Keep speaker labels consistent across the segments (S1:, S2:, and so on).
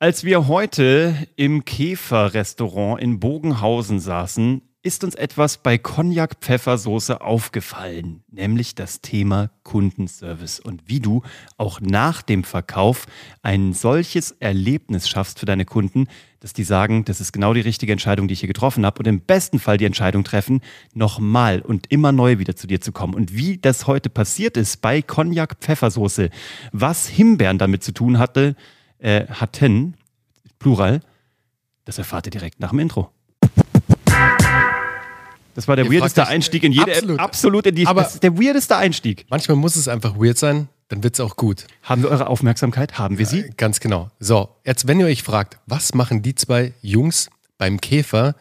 S1: Als wir heute im Käfer-Restaurant in Bogenhausen saßen, ist uns etwas bei Cognac-Pfeffersoße aufgefallen, nämlich das Thema Kundenservice und wie du auch nach dem Verkauf ein solches Erlebnis schaffst für deine Kunden, dass die sagen, das ist genau die richtige Entscheidung, die ich hier getroffen habe und im besten Fall die Entscheidung treffen, nochmal und immer neu wieder zu dir zu kommen. Und wie das heute passiert ist bei Cognac-Pfeffersoße, was Himbeeren damit zu tun hatte, äh, hatten, Plural, das erfahrt ihr direkt nach dem Intro. Das war der
S2: Ihr
S1: weirdeste Einstieg in jede
S2: absolut.
S1: absolut in die
S2: Aber-
S1: das ist der weirdeste Einstieg.
S2: Manchmal muss es einfach weird sein, dann wird es auch gut.
S1: Haben wir eure Aufmerksamkeit? Haben wir sie?
S2: Ganz genau. So, jetzt, wenn ihr euch fragt, was machen die zwei Jungs beim Käfer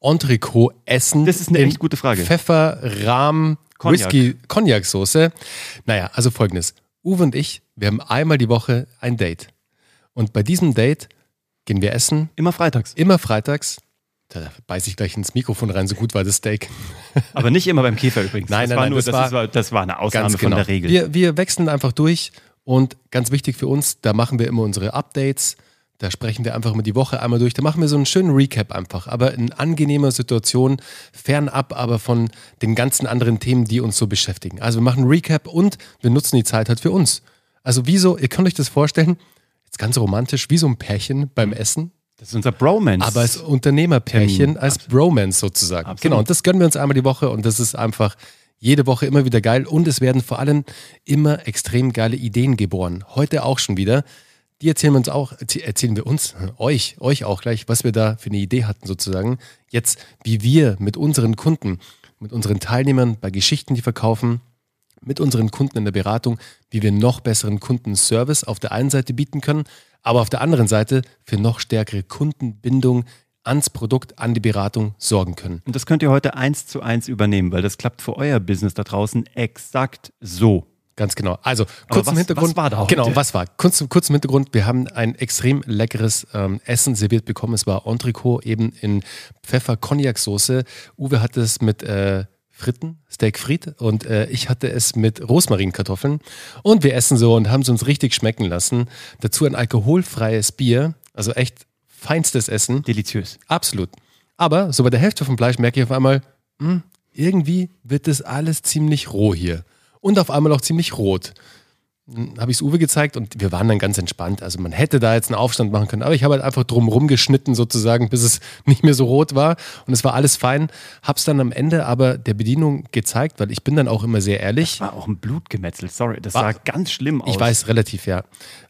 S2: Entrecot essen?
S1: Das ist eine
S2: in
S1: echt gute Frage.
S2: Pfeffer, Rahm,
S1: Cognac.
S2: Whisky, Cognac-Soße. Naja, also folgendes. Uwe und ich, wir haben einmal die Woche ein Date. Und bei diesem Date gehen wir essen,
S1: Immer freitags.
S2: immer freitags. Da beiß ich gleich ins Mikrofon rein, so gut war das Steak.
S1: Aber nicht immer beim Käfer übrigens.
S2: Nein,
S1: das
S2: nein,
S1: war
S2: nein,
S1: nur,
S2: das
S1: das,
S2: war-
S1: das war eine Ausnahme
S2: genau.
S1: von der Regel.
S2: Wir, wir wechseln einfach durch und ganz wichtig für uns, da machen wir immer unsere Updates. Da sprechen wir einfach immer die Woche einmal durch. Da machen wir so einen schönen Recap einfach, aber in angenehmer Situation, fernab aber von den ganzen anderen Themen, die uns so beschäftigen. Also wir machen Recap und wir nutzen die Zeit halt für uns. Also wieso, ihr könnt euch das vorstellen, jetzt ganz romantisch, wie so ein Pärchen beim Essen,
S1: das ist unser Bromance.
S2: aber als Unternehmerpärchen, als Bromance sozusagen.
S1: Absolut.
S2: Genau, und das gönnen wir uns einmal die Woche und das ist einfach jede Woche immer wieder geil und es werden vor allem immer extrem geile Ideen geboren. Heute auch schon wieder. Die erzählen wir uns auch, erzäh- erzählen wir uns, euch, euch auch gleich, was wir da für eine Idee hatten sozusagen. Jetzt, wie wir mit unseren Kunden, mit unseren Teilnehmern bei Geschichten, die verkaufen, mit unseren Kunden in der Beratung, wie wir noch besseren Kundenservice auf der einen Seite bieten können, aber auf der anderen Seite für noch stärkere Kundenbindung ans Produkt, an die Beratung sorgen können.
S1: Und das könnt ihr heute eins zu eins übernehmen, weil das klappt für euer Business da draußen exakt so.
S2: Ganz genau. Also kurz
S1: was-
S2: im Hintergrund.
S1: was war da heute?
S2: Genau, was war? Kurz, kurz im Hintergrund. Wir haben ein extrem leckeres ähm, Essen serviert bekommen. Es war Entrecot eben in Pfeffer-Cognac-Soße. Uwe hatte es mit äh, Fritten, Steak Frit und äh, ich hatte es mit Rosmarinkartoffeln. Und wir essen so und haben es uns richtig schmecken lassen. Dazu ein alkoholfreies Bier, also echt feinstes Essen.
S1: Deliziös.
S2: Absolut. Aber so bei der Hälfte vom Fleisch merke ich auf einmal, hm, irgendwie wird das alles ziemlich roh hier. Und auf einmal auch ziemlich rot. Habe ich es Uwe gezeigt und wir waren dann ganz entspannt. Also man hätte da jetzt einen Aufstand machen können, aber ich habe halt einfach drum geschnitten sozusagen, bis es nicht mehr so rot war und es war alles fein. Hab's dann am Ende aber der Bedienung gezeigt, weil ich bin dann auch immer sehr ehrlich.
S1: War auch ein Blutgemetzel, sorry. Das
S2: War-
S1: sah ganz schlimm aus.
S2: Ich weiß relativ, ja.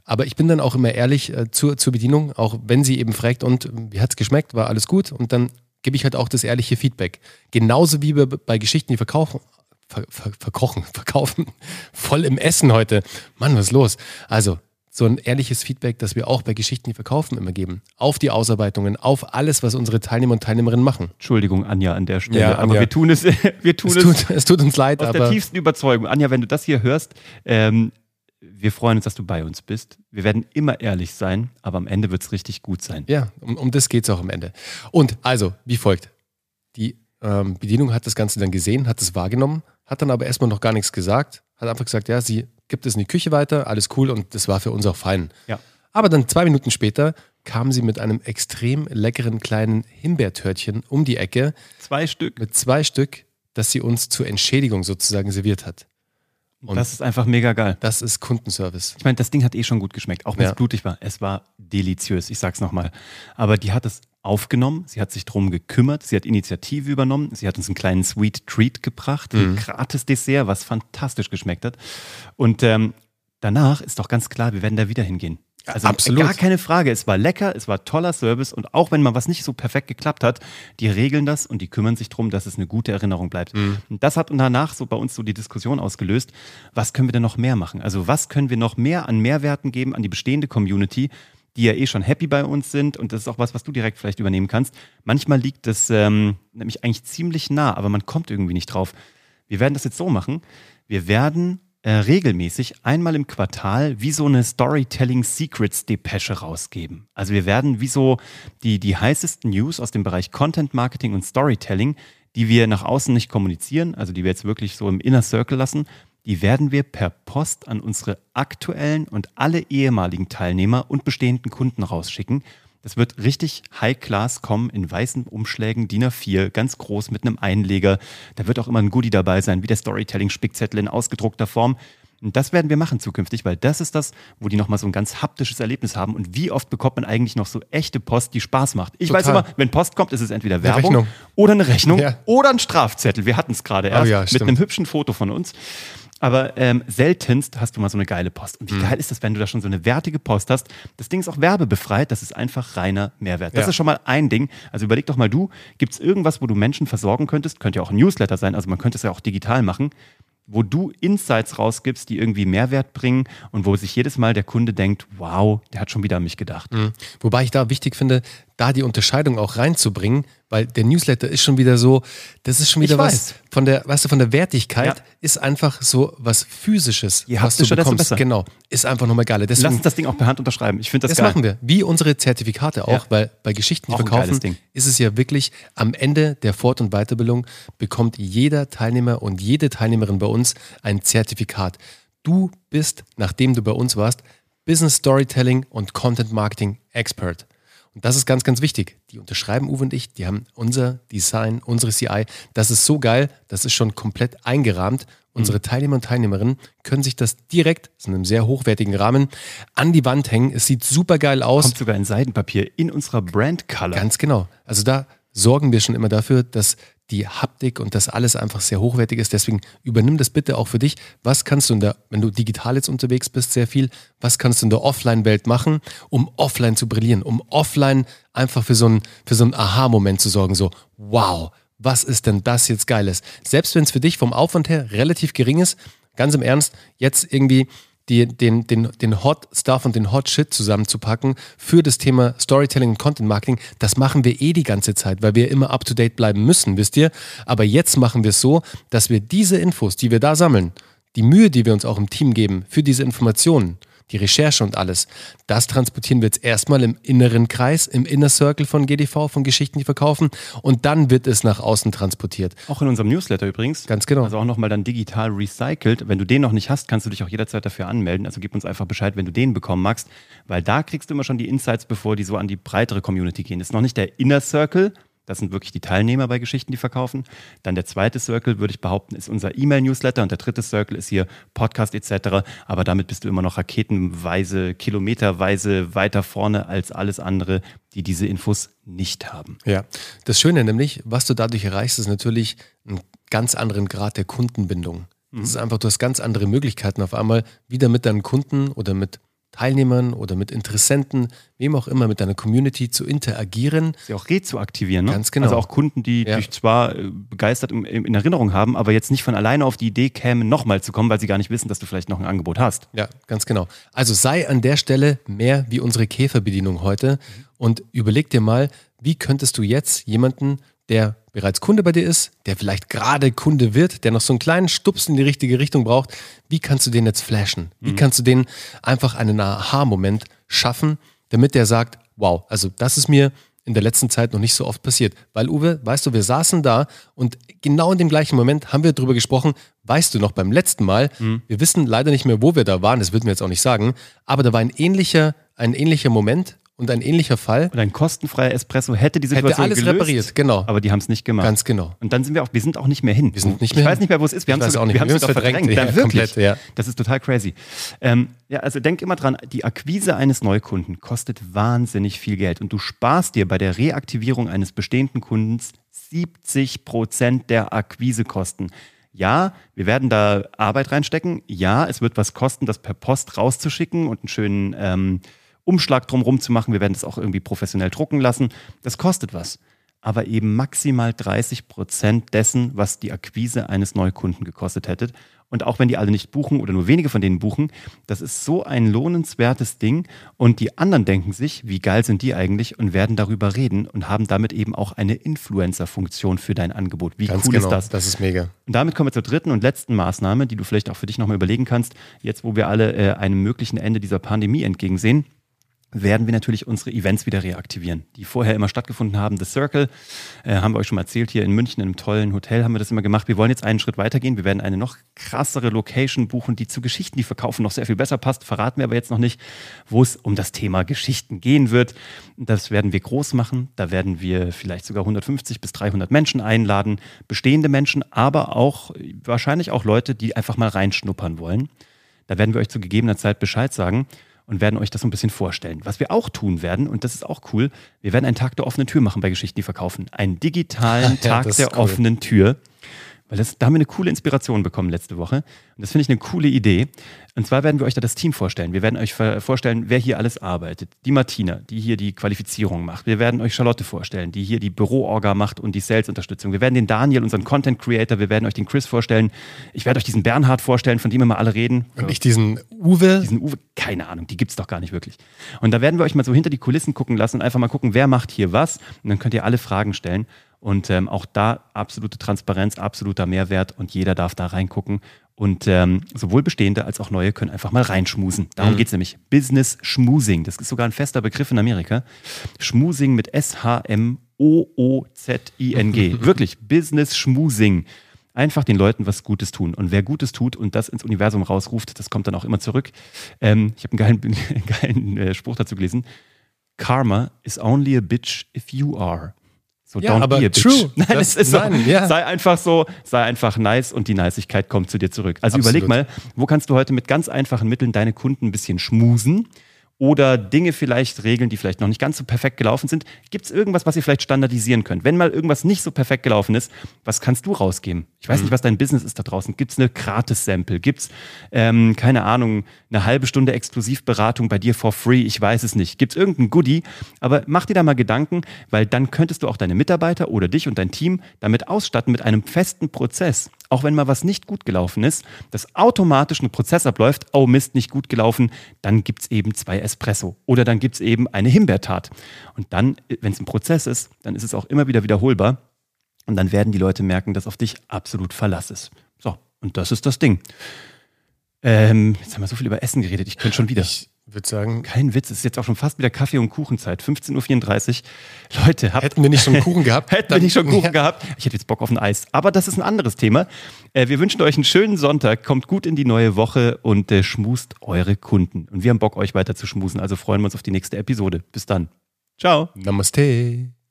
S2: Aber ich bin dann auch immer ehrlich äh, zur, zur Bedienung, auch wenn sie eben fragt, und wie hat's geschmeckt, war alles gut? Und dann gebe ich halt auch das ehrliche Feedback. Genauso wie wir bei Geschichten, die verkaufen, ver, ver, verkochen, verkaufen, voll im Essen heute. Mann, was ist los? Also, so ein ehrliches Feedback, das wir auch bei Geschichten, die verkaufen, immer geben. Auf die Ausarbeitungen, auf alles, was unsere Teilnehmer und Teilnehmerinnen machen.
S1: Entschuldigung, Anja, an der Stelle.
S2: Ja,
S1: aber wir tun es, wir tun
S2: Es
S1: es,
S2: tut, es tut uns leid,
S1: aus der
S2: aber
S1: tiefsten Überzeugung. Anja, wenn du das hier hörst, ähm, wir freuen uns, dass du bei uns bist. Wir werden immer ehrlich sein, aber am Ende wird es richtig gut sein.
S2: Ja, um, um das geht es auch am Ende. Und also, wie folgt. Die ähm, Bedienung hat das Ganze dann gesehen, hat es wahrgenommen, hat dann aber erstmal noch gar nichts gesagt, hat einfach gesagt, ja, sie gibt es in die Küche weiter, alles cool und das war für uns auch fein.
S1: Ja.
S2: Aber dann zwei Minuten später kam sie mit einem extrem leckeren kleinen Himbeertörtchen um die Ecke
S1: Zwei Stück.
S2: mit zwei Stück, das sie uns zur Entschädigung sozusagen serviert hat. Und
S1: das ist einfach mega geil.
S2: das ist Kundenservice.
S1: Ich meine, das Ding hat eh schon gut geschmeckt, auch wenn
S2: Ja.
S1: es blutig war. Es war deliziös, ich sag's nochmal. Aber die hat es aufgenommen, sie hat sich drum gekümmert, sie hat Initiative übernommen, sie hat uns einen kleinen Sweet Treat gebracht, ein gratis Dessert, was fantastisch geschmeckt hat. Und ähm, danach ist doch ganz klar, wir werden da wieder hingehen. Also
S2: absolut.
S1: gar keine Frage. Es war lecker, es war toller Service und auch wenn mal was nicht so perfekt geklappt hat, die regeln das und die kümmern sich darum, dass es eine gute Erinnerung bleibt. Und das hat danach so bei uns so die Diskussion ausgelöst, was können wir denn noch mehr machen? Also was können wir noch mehr an Mehrwerten geben an die bestehende Community, die ja eh schon happy bei uns sind und das ist auch was, was du direkt vielleicht übernehmen kannst. Manchmal liegt das ähm, nämlich eigentlich ziemlich nah, aber man kommt irgendwie nicht drauf. Wir werden das jetzt so machen. Wir werden äh, regelmäßig einmal im Quartal wie so eine Storytelling Secrets Depesche rausgeben. Also wir werden wie so die, die heißesten News aus dem Bereich Content Marketing und Storytelling, die wir nach außen nicht kommunizieren, also die wir jetzt wirklich so im Inner Circle lassen, die werden wir per Post an unsere aktuellen und alle ehemaligen Teilnehmer und bestehenden Kunden rausschicken. Das wird richtig High-Class kommen in weißen Umschlägen, DIN A4, ganz groß mit einem Einleger. Da wird auch immer ein Goodie dabei sein, wie der Storytelling-Spickzettel in ausgedruckter Form. Und das werden wir machen zukünftig, weil das ist das, wo die nochmal so ein ganz haptisches Erlebnis haben. Und wie oft bekommt man eigentlich noch so echte Post, die Spaß macht? Ich
S2: Total.
S1: weiß immer, wenn Post kommt, ist es entweder Werbung
S2: Rechnung.
S1: oder eine Rechnung
S2: Ja.
S1: oder ein Strafzettel. Wir hatten es gerade
S2: Oh
S1: erst
S2: ja,
S1: mit einem hübschen Foto von uns. Aber ähm, seltenst hast du mal so eine geile Post. Und wie
S2: Mhm.
S1: geil ist das, wenn du da schon so eine wertige Post hast? Das Ding ist auch werbebefreit, das ist einfach reiner Mehrwert. Das
S2: Ja.
S1: ist schon mal ein Ding. Also überleg doch mal du, gibt es irgendwas, wo du Menschen versorgen könntest? Könnte ja auch ein Newsletter sein, also man könnte es ja auch digital machen, wo du Insights rausgibst, die irgendwie Mehrwert bringen und wo sich jedes Mal der Kunde denkt, wow, der hat schon wieder an mich gedacht.
S2: Mhm. Wobei ich da wichtig finde, da die Unterscheidung auch reinzubringen, weil der Newsletter ist schon wieder so, das ist schon wieder
S1: Ich
S2: was
S1: weiß.
S2: von der, weißt du, von der Wertigkeit
S1: Ja.
S2: ist einfach so was physisches,
S1: Je
S2: was du bekommst.
S1: besser.
S2: Genau, ist einfach nochmal.
S1: Lass
S2: Deswegen
S1: uns das Ding auch per Hand unterschreiben. Ich finde das,
S2: das
S1: geil.
S2: machen wir. Wie unsere Zertifikate auch,
S1: Ja.
S2: weil bei Geschichten, die verkaufen, ist es ja wirklich am Ende der Fort- und Weiterbildung bekommt jeder Teilnehmer und jede Teilnehmerin bei uns ein Zertifikat. Du bist, nachdem du bei uns warst, Business Storytelling und Content Marketing Expert. Und das ist ganz, ganz wichtig. Die unterschreiben Uwe und ich, die haben unser Design, unsere CI. Das ist so geil, das ist schon komplett eingerahmt. Unsere
S1: Mhm.
S2: Teilnehmer und Teilnehmerinnen können sich das direkt, das in einem sehr hochwertigen Rahmen, an die Wand hängen. Es sieht super geil aus.
S1: Kommt sogar in Seidenpapier in unserer Brand Color.
S2: Ganz genau. Also da sorgen wir schon immer dafür, dass die Haptik und das alles einfach sehr hochwertig ist. Deswegen übernimm das bitte auch für dich. Was kannst du in der, wenn du digital jetzt unterwegs bist, sehr viel, was kannst du in der Offline-Welt machen, um offline zu brillieren, um offline einfach für so einen, für so einen Aha-Moment zu sorgen, so, wow, was ist denn das jetzt Geiles? Selbst wenn es für dich vom Aufwand her relativ gering ist, ganz im Ernst, jetzt irgendwie die, den, den, den Hot Stuff und den Hot Shit zusammenzupacken für das Thema Storytelling und Content Marketing, das machen wir eh die ganze Zeit, weil wir immer up to date bleiben müssen, wisst ihr? Aber jetzt machen wir es so, dass wir diese Infos, die wir da sammeln, die Mühe, die wir uns auch im Team geben für diese Informationen, die Recherche und alles, das transportieren wir jetzt erstmal im inneren Kreis, im Inner Circle von GDV, von Geschichten, die verkaufen und dann wird es nach außen transportiert.
S1: Auch in unserem Newsletter übrigens.
S2: Ganz genau.
S1: Also auch nochmal dann digital recycelt. Wenn du den noch nicht hast, kannst du dich auch jederzeit dafür anmelden. Also gib uns einfach Bescheid, wenn du den bekommen magst, weil da kriegst du immer schon die Insights, bevor die so an die breitere Community gehen. Das ist noch nicht der Inner Circle. Das sind wirklich die Teilnehmer bei Geschichten, die verkaufen. Dann der zweite Circle, würde ich behaupten, ist unser E-Mail-Newsletter und der dritte Circle ist hier Podcast etc. Aber damit bist du immer noch raketenweise, kilometerweise weiter vorne als alles andere, die diese Infos nicht haben.
S2: Ja, das Schöne nämlich, was du dadurch erreichst, ist natürlich einen ganz anderen Grad der Kundenbindung. Das ist einfach, du hast ganz andere Möglichkeiten auf einmal wieder mit deinen Kunden oder mit Teilnehmern oder mit Interessenten, wem auch immer, mit deiner Community zu interagieren.
S1: sie auch rezuaktivieren. Ne?
S2: Ganz genau.
S1: Also auch Kunden, die
S2: Ja.
S1: dich zwar äh, begeistert in Erinnerung haben, aber jetzt nicht von alleine auf die Idee kämen, nochmal zu kommen, weil sie gar nicht wissen, dass du vielleicht noch ein Angebot hast.
S2: Ja, ganz genau. Also sei an der Stelle mehr wie unsere Käferbedienung heute und überleg dir mal, wie könntest du jetzt jemanden, der bereits Kunde bei dir ist, der vielleicht gerade Kunde wird, der noch so einen kleinen Stups in die richtige Richtung braucht, wie kannst du den jetzt flashen? Wie kannst du den einfach einen Aha-Moment schaffen, damit der sagt, wow, also das ist mir in der letzten Zeit noch nicht so oft passiert. Weil, Uwe, weißt du, wir saßen da und genau in dem gleichen Moment haben wir darüber gesprochen, weißt du noch beim letzten Mal, wir wissen leider nicht mehr, wo wir da waren, das würden wir jetzt auch nicht sagen, aber da war ein ähnlicher, ein ähnlicher Moment und ein ähnlicher Fall.
S1: Und ein kostenfreier Espresso hätte die
S2: Hätte
S1: Situation
S2: alles
S1: gelöst,
S2: repariert, genau.
S1: Aber die haben es nicht gemacht.
S2: Ganz genau.
S1: Und dann sind wir auch, wir sind auch nicht mehr hin. Wir
S2: sind nicht
S1: ich
S2: mehr
S1: weiß
S2: hin.
S1: nicht mehr, wo es ist. Wir
S2: Ich
S1: haben
S2: weiß
S1: es
S2: auch nicht
S1: wir haben es verdrängt.
S2: verdrängt.
S1: Ja,
S2: Ja,
S1: wirklich.
S2: komplett, ja.
S1: Das ist total crazy. Ähm, ja, also denk immer dran, die Akquise eines Neukunden kostet wahnsinnig viel Geld und du sparst dir bei der Reaktivierung eines bestehenden Kundens 70 Prozent der Akquisekosten. Ja, wir werden da Arbeit reinstecken. Ja, es wird was kosten, das per Post rauszuschicken und einen schönen ähm, Umschlag drumherum zu machen. Wir werden das auch irgendwie professionell drucken lassen. Das kostet was. Aber eben maximal 30 Prozent dessen, was die Akquise eines Neukunden gekostet hätte. Und auch wenn die alle nicht buchen oder nur wenige von denen buchen, das ist so ein lohnenswertes Ding. Und die anderen denken sich, wie geil sind die eigentlich und werden darüber reden und haben damit eben auch eine Influencer-Funktion für dein Angebot. Wie
S2: Ganz
S1: cool
S2: genau.
S1: ist das?
S2: Das ist mega.
S1: Und damit kommen wir zur dritten und letzten Maßnahme, die du vielleicht auch für dich nochmal überlegen kannst, jetzt wo wir alle äh, einem möglichen Ende dieser Pandemie entgegensehen. Werden wir natürlich unsere Events wieder reaktivieren, die vorher immer stattgefunden haben. The Circle, äh, haben wir euch schon mal erzählt, hier in München in einem tollen Hotel haben wir das immer gemacht. Wir wollen jetzt einen Schritt weitergehen. Wir werden eine noch krassere Location buchen, die zu Geschichten, die verkaufen, noch sehr viel besser passt. Verraten wir aber jetzt noch nicht, wo es um das Thema Geschichten gehen wird. Das werden wir groß machen. Da werden wir vielleicht sogar 150 bis 300 Menschen einladen. Bestehende Menschen, aber auch wahrscheinlich auch Leute, die einfach mal reinschnuppern wollen. Da werden wir euch zu gegebener Zeit Bescheid sagen und werden euch das so ein bisschen vorstellen. Was wir auch tun werden, und das ist auch cool, wir werden einen Tag der offenen Tür machen bei Geschichten, die verkaufen. Einen digitalen ja, Tag der cool. offenen Tür. Weil das, da haben wir eine coole Inspiration bekommen letzte Woche. Und das finde ich eine coole Idee. Und zwar werden wir euch da das Team vorstellen. Wir werden euch vorstellen, wer hier alles arbeitet. Die Martina, die hier die Qualifizierung macht. Wir werden euch Charlotte vorstellen, die hier die Büroorga macht und die Sales-Unterstützung. Wir werden den Daniel, unseren Content Creator, wir werden euch den Chris vorstellen. Ich werde euch diesen Bernhard vorstellen, von dem immer alle reden.
S2: Und ich diesen Uwe?
S1: Diesen Uwe, keine Ahnung, die gibt es doch gar nicht wirklich. Und da werden wir euch mal so hinter die Kulissen gucken lassen und einfach mal gucken, wer macht hier was. Und dann könnt ihr alle Fragen stellen. Und ähm, auch da absolute Transparenz, absoluter Mehrwert und jeder darf da reingucken. Und ähm, sowohl bestehende als auch neue können einfach mal reinschmusen. Darum mhm. geht es nämlich. Business Schmusing. Das ist sogar ein fester Begriff in Amerika. Schmusing mit S-H-M-O-O-Z-I-N-G. Wirklich, Business Schmusing. Einfach den Leuten was Gutes tun. Und wer Gutes tut und das ins Universum rausruft, das kommt dann auch immer zurück. Ähm, ich habe einen geilen, geilen äh, Spruch dazu gelesen. Karma is only a bitch if you are.
S2: So, ja, aber true.
S1: Nein, das, es ist nein, so, ja. sei einfach so, sei einfach nice und die Niceigkeit kommt zu dir zurück. Also Absolut. überleg mal, wo kannst du heute mit ganz einfachen Mitteln deine Kunden ein bisschen schmusen? Oder Dinge vielleicht regeln, die vielleicht noch nicht ganz so perfekt gelaufen sind. Gibt es irgendwas, was ihr vielleicht standardisieren könnt? Wenn mal irgendwas nicht so perfekt gelaufen ist, was kannst du rausgeben? Ich weiß mhm. nicht, was dein Business ist da draußen. Gibt es eine Gratis-Sample? Gibt es, ähm, keine Ahnung, eine halbe Stunde Exklusivberatung bei dir for free? Ich weiß es nicht. Gibt es irgendein Goodie? Aber mach dir da mal Gedanken, weil dann könntest du auch deine Mitarbeiter oder dich und dein Team damit ausstatten mit einem festen Prozess auch wenn mal was nicht gut gelaufen ist, dass automatisch ein Prozess abläuft, oh Mist, nicht gut gelaufen, dann gibt es eben zwei Espresso oder dann gibt es eben eine Himbeertat. Und dann, wenn es ein Prozess ist, dann ist es auch immer wieder wiederholbar und dann werden die Leute merken, dass auf dich absolut Verlass ist. So, und das ist das Ding. Ähm, jetzt haben wir so viel über Essen geredet, ich könnte schon wieder.
S2: Ich würde sagen.
S1: Kein Witz, es ist jetzt auch schon fast wieder Kaffee- und Kuchenzeit. 15.34 Uhr. Leute,
S2: habt, hätten wir nicht schon Kuchen gehabt?
S1: hätten wir nicht schon Kuchen ja. gehabt? Ich hätte jetzt Bock auf ein Eis. Aber das ist ein anderes Thema. Äh, wir wünschen euch einen schönen Sonntag. Kommt gut in die neue Woche und äh, schmust eure Kunden. Und wir haben Bock, euch weiter zu schmusen. Also freuen wir uns auf die nächste Episode. Bis dann. Ciao.
S2: Namaste.